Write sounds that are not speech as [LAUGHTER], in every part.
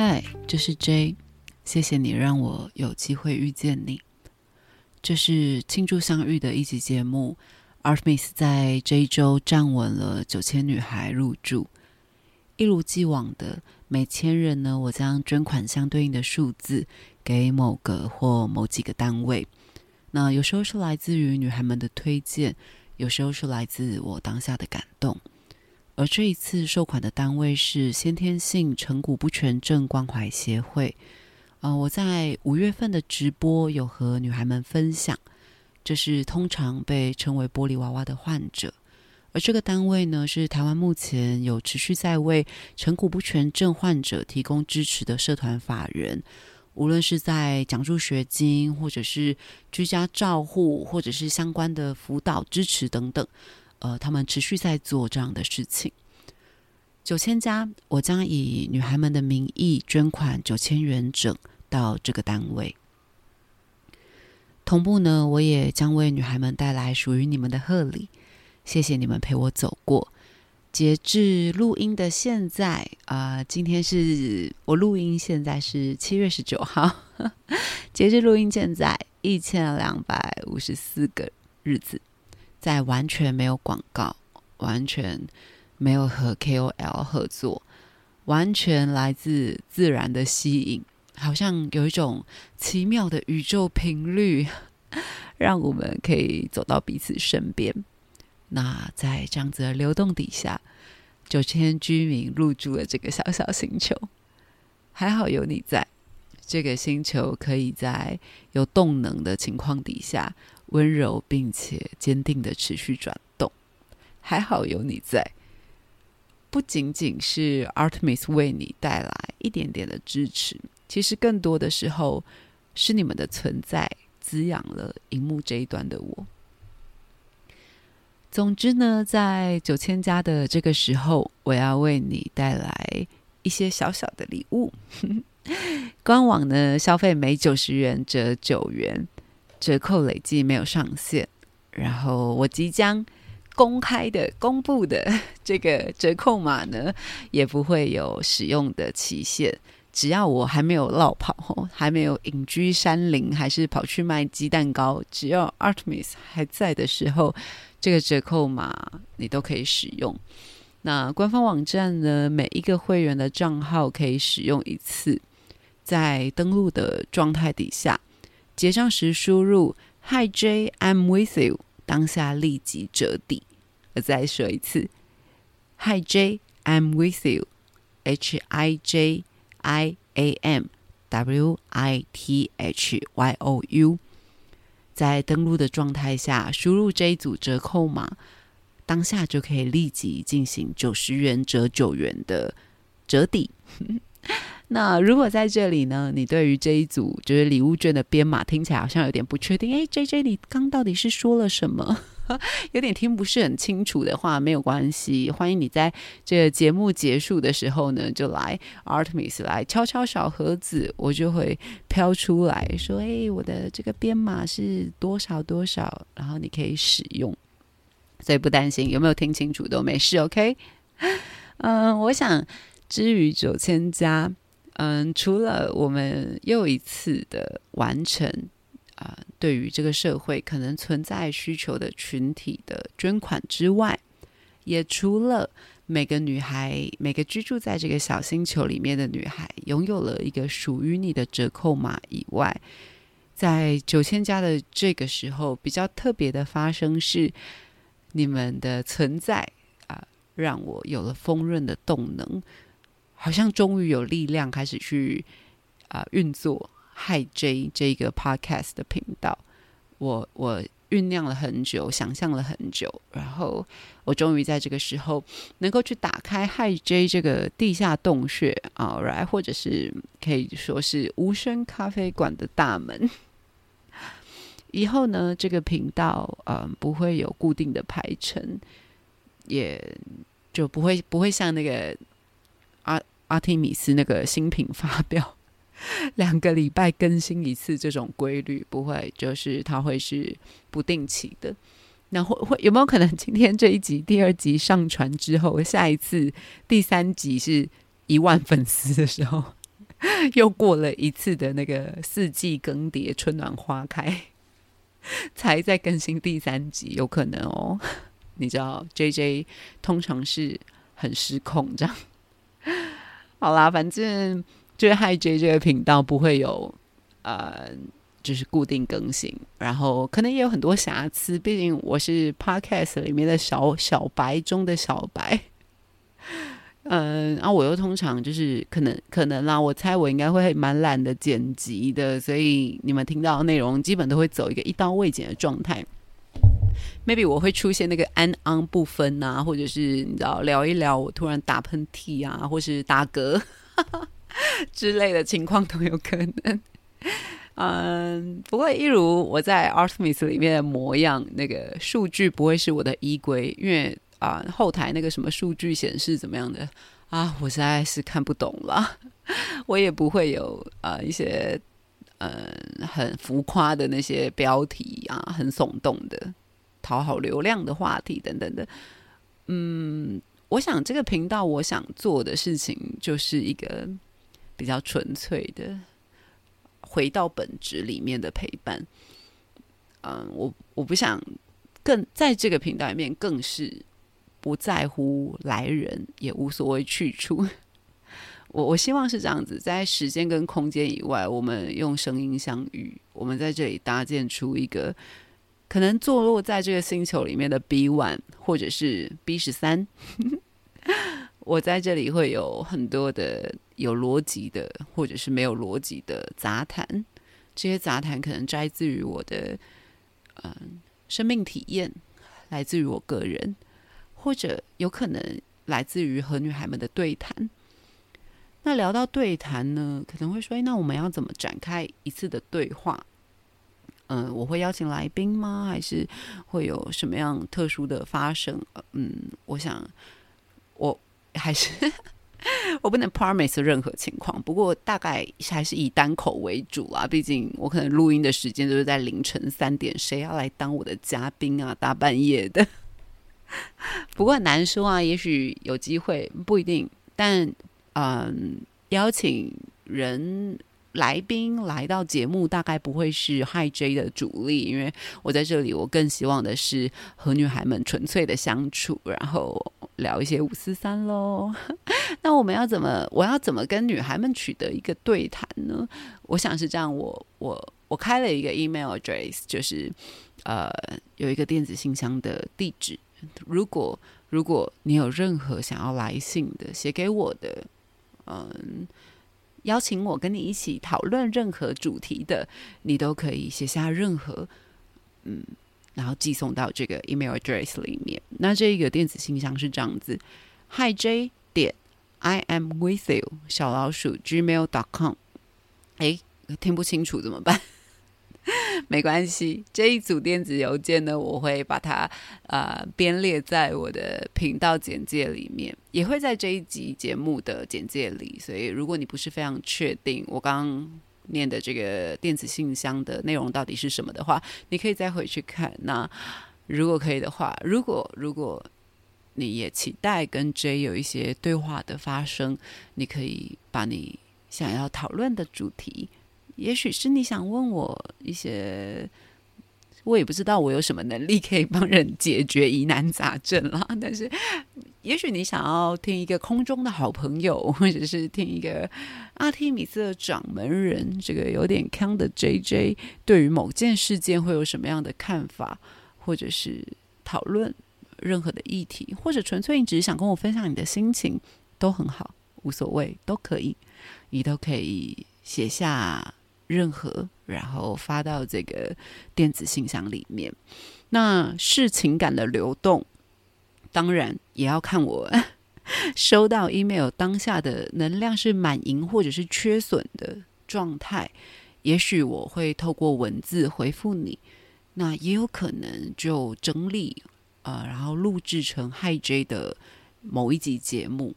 嗨，这是 J，谢谢你让我有机会遇见你。这是庆祝相遇的一集节目。Artemis 在这一周站稳了九千女孩入住，一如既往的每千人呢，我将捐款相对应的数字给某个或某几个单位。那有时候是来自于女孩们的推荐，有时候是来自我当下的感动。而这一次收款的单位是先天性成骨不全症关怀协会。呃，我在五月份的直播有和女孩们分享。这是通常被称为“玻璃娃娃”的患者，而这个单位呢，是台湾目前有持续在为成骨不全症患者提供支持的社团法人。无论是在奖助学金，或者是居家照护，或者是相关的辅导支持等等，呃，他们持续在做这样的事情。九千家，我将以女孩们的名义捐款九千元整到这个单位。同步呢，我也将为女孩们带来属于你们的贺礼。谢谢你们陪我走过。截至录音的现在啊，今天是我录音，现在是七月十九号。[LAUGHS] 截至录音现在，一千两百五十四个日子，在完全没有广告，完全没有和 KOL 合作，完全来自自然的吸引。好像有一种奇妙的宇宙频率，让我们可以走到彼此身边。那在这样子的流动底下，九千居民入住了这个小小星球。还好有你在，这个星球可以在有动能的情况底下，温柔并且坚定的持续转动。还好有你在，不仅仅是 Artemis 为你带来一点点的支持。其实更多的时候，是你们的存在滋养了荧幕这一端的我。总之呢，在九千家的这个时候，我要为你带来一些小小的礼物。官网呢，消费每九十元折九元，折扣累计没有上限。然后我即将公开的公布的 [LAUGHS] 这个折扣码呢，也不会有使用的期限。只要我还没有落跑，[LAUGHS] 还没有隐居山林，还是跑去卖鸡蛋糕，只要 Artemis 还在的时候，这个折扣码你都可以使用。那官方网站呢，每一个会员的账号可以使用一次，在登录的状态底下，结账时输入 Hi J I'm with you，当下立即折抵。我再说一次，Hi J I'm with you，H I J。I A M W I T H Y O U，在登录的状态下输入这一组折扣码，当下就可以立即进行九十元折九元的折抵。那如果在这里呢，你对于这一组就是礼物券的编码听起来好像有点不确定，哎，J J，你刚到底是说了什么？[LAUGHS] 有点听不是很清楚的话，没有关系，欢迎你在这个节目结束的时候呢，就来 Artemis 来敲敲小盒子，我就会飘出来说：“哎，我的这个编码是多少多少，然后你可以使用。”所以不担心有没有听清楚都没事，OK？嗯，我想之于九千加，嗯，除了我们又一次的完成。啊，对于这个社会可能存在需求的群体的捐款之外，也除了每个女孩、每个居住在这个小星球里面的女孩拥有了一个属于你的折扣码以外，在九千家的这个时候，比较特别的发生是你们的存在啊，让我有了丰润的动能，好像终于有力量开始去啊运作。Hi J 这个 Podcast 的频道，我我酝酿了很久，想象了很久，然后我终于在这个时候能够去打开 Hi J 这个地下洞穴啊，来或者是可以说是无声咖啡馆的大门。以后呢，这个频道嗯不会有固定的排程，也就不会不会像那个阿提米斯那个新品发表。[LAUGHS] 两个礼拜更新一次这种规律不会，就是它会是不定期的。那会会有没有可能今天这一集第二集上传之后，下一次第三集是一万粉丝的时候，[LAUGHS] 又过了一次的那个四季更迭、春暖花开，[LAUGHS] 才在更新第三集，有可能哦。你知道，J J 通常是很失控这样。好啦，反正就是 Hi J 这个频道不会有呃，就是固定更新，然后可能也有很多瑕疵，毕竟我是 Podcast 里面的小小白中的小白。[LAUGHS] 嗯，然后我又通常就是可能可能啦，我猜我应该会蛮懒的剪辑的，所以你们听到的内容基本都会走一个一刀未剪的状态。Maybe 我会出现那个安安不分啊，或者是你知道聊一聊我突然打喷嚏啊，或是打嗝 [LAUGHS] 之类的情况都有可能。嗯，不过一如我在 Artemis 里面的模样，那个数据不会是我的依归，因为啊后台那个什么数据显示怎么样的啊，我实在是看不懂了。[LAUGHS] 我也不会有呃一些嗯很浮夸的那些标题啊，很耸动的。讨好流量的话题等等的，嗯，我想这个频道我想做的事情就是一个比较纯粹的回到本质里面的陪伴。嗯，我我不想更在这个频道里面更是不在乎来人，也无所谓去处。[LAUGHS] 我我希望是这样子，在时间跟空间以外，我们用声音相遇，我们在这里搭建出一个。可能坐落在这个星球里面的 B one 或者是 B 十三，[LAUGHS] 我在这里会有很多的有逻辑的，或者是没有逻辑的杂谈。这些杂谈可能摘自于我的嗯生命体验，来自于我个人，或者有可能来自于和女孩们的对谈。那聊到对谈呢，可能会说：“哎那我们要怎么展开一次的对话？”嗯，我会邀请来宾吗？还是会有什么样特殊的发生？嗯，我想我还是 [LAUGHS] 我不能 promise 任何情况。不过大概还是以单口为主啦。毕竟我可能录音的时间都是在凌晨三点，谁要来当我的嘉宾啊？大半夜的。[LAUGHS] 不过很难说啊，也许有机会，不一定。但嗯，邀请人。来宾来到节目，大概不会是 Hi J 的主力，因为我在这里，我更希望的是和女孩们纯粹的相处，然后聊一些五四三喽。[LAUGHS] 那我们要怎么？我要怎么跟女孩们取得一个对谈呢？我想是这样，我我我开了一个 email address，就是呃有一个电子信箱的地址。如果如果你有任何想要来信的，写给我的，嗯。邀请我跟你一起讨论任何主题的，你都可以写下任何，嗯，然后寄送到这个 email address 里面。那这一个电子信箱是这样子：hi j 点 i am with you 小老鼠 gmail dot com。哎，听不清楚怎么办？没关系，这一组电子邮件呢，我会把它呃编列在我的频道简介里面，也会在这一集节目的简介里。所以，如果你不是非常确定我刚刚念的这个电子信箱的内容到底是什么的话，你可以再回去看。那如果可以的话，如果如果你也期待跟 J 有一些对话的发生，你可以把你想要讨论的主题。也许是你想问我一些，我也不知道我有什么能力可以帮人解决疑难杂症啦。[LAUGHS] 但是，也许你想要听一个空中的好朋友，[LAUGHS] 或者是听一个阿提米斯的掌门人，这个有点康的 J J 对于某件事件会有什么样的看法，或者是讨论任何的议题，或者纯粹你只是想跟我分享你的心情，都很好，无所谓，都可以，你都可以写下。任何，然后发到这个电子信箱里面。那是情感的流动，当然也要看我 [LAUGHS] 收到 email 当下的能量是满盈或者是缺损的状态。也许我会透过文字回复你，那也有可能就整理呃，然后录制成 Hi J 的某一集节目。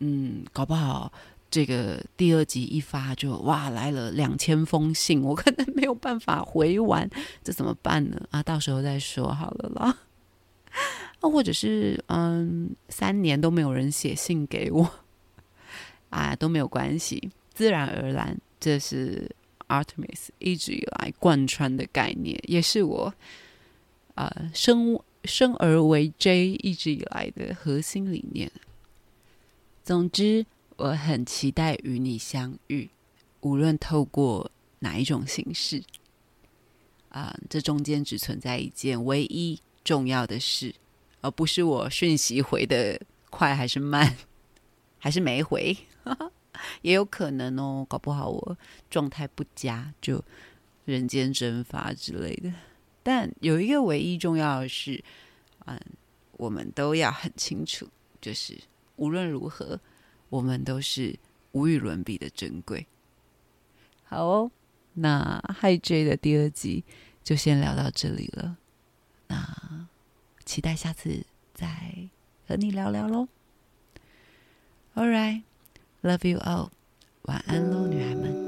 嗯，搞不好。这个第二集一发就哇来了两千封信，我可能没有办法回完，这怎么办呢？啊，到时候再说好了啦。[LAUGHS] 啊，或者是嗯，三年都没有人写信给我，啊，都没有关系。自然而然，这是 Artemis 一直以来贯穿的概念，也是我啊生生而为 J 一直以来的核心理念。总之，我很期待与你相遇，无论透过哪一种形式。啊，这中间只存在一件唯一重要的事，而不是我讯息回的快还是慢，[LAUGHS] 还是没回，[LAUGHS] 也有可能哦，搞不好我状态不佳，就人间蒸发之类的。但有一个唯一重要的事，嗯，我们都要很清楚，就是无论如何，我们都是无与伦比的珍贵。好哦，那 Hi J 的第二集。就先聊到这里了，那期待下次再和你聊聊喽。All right, love you all，晚安喽，女孩们。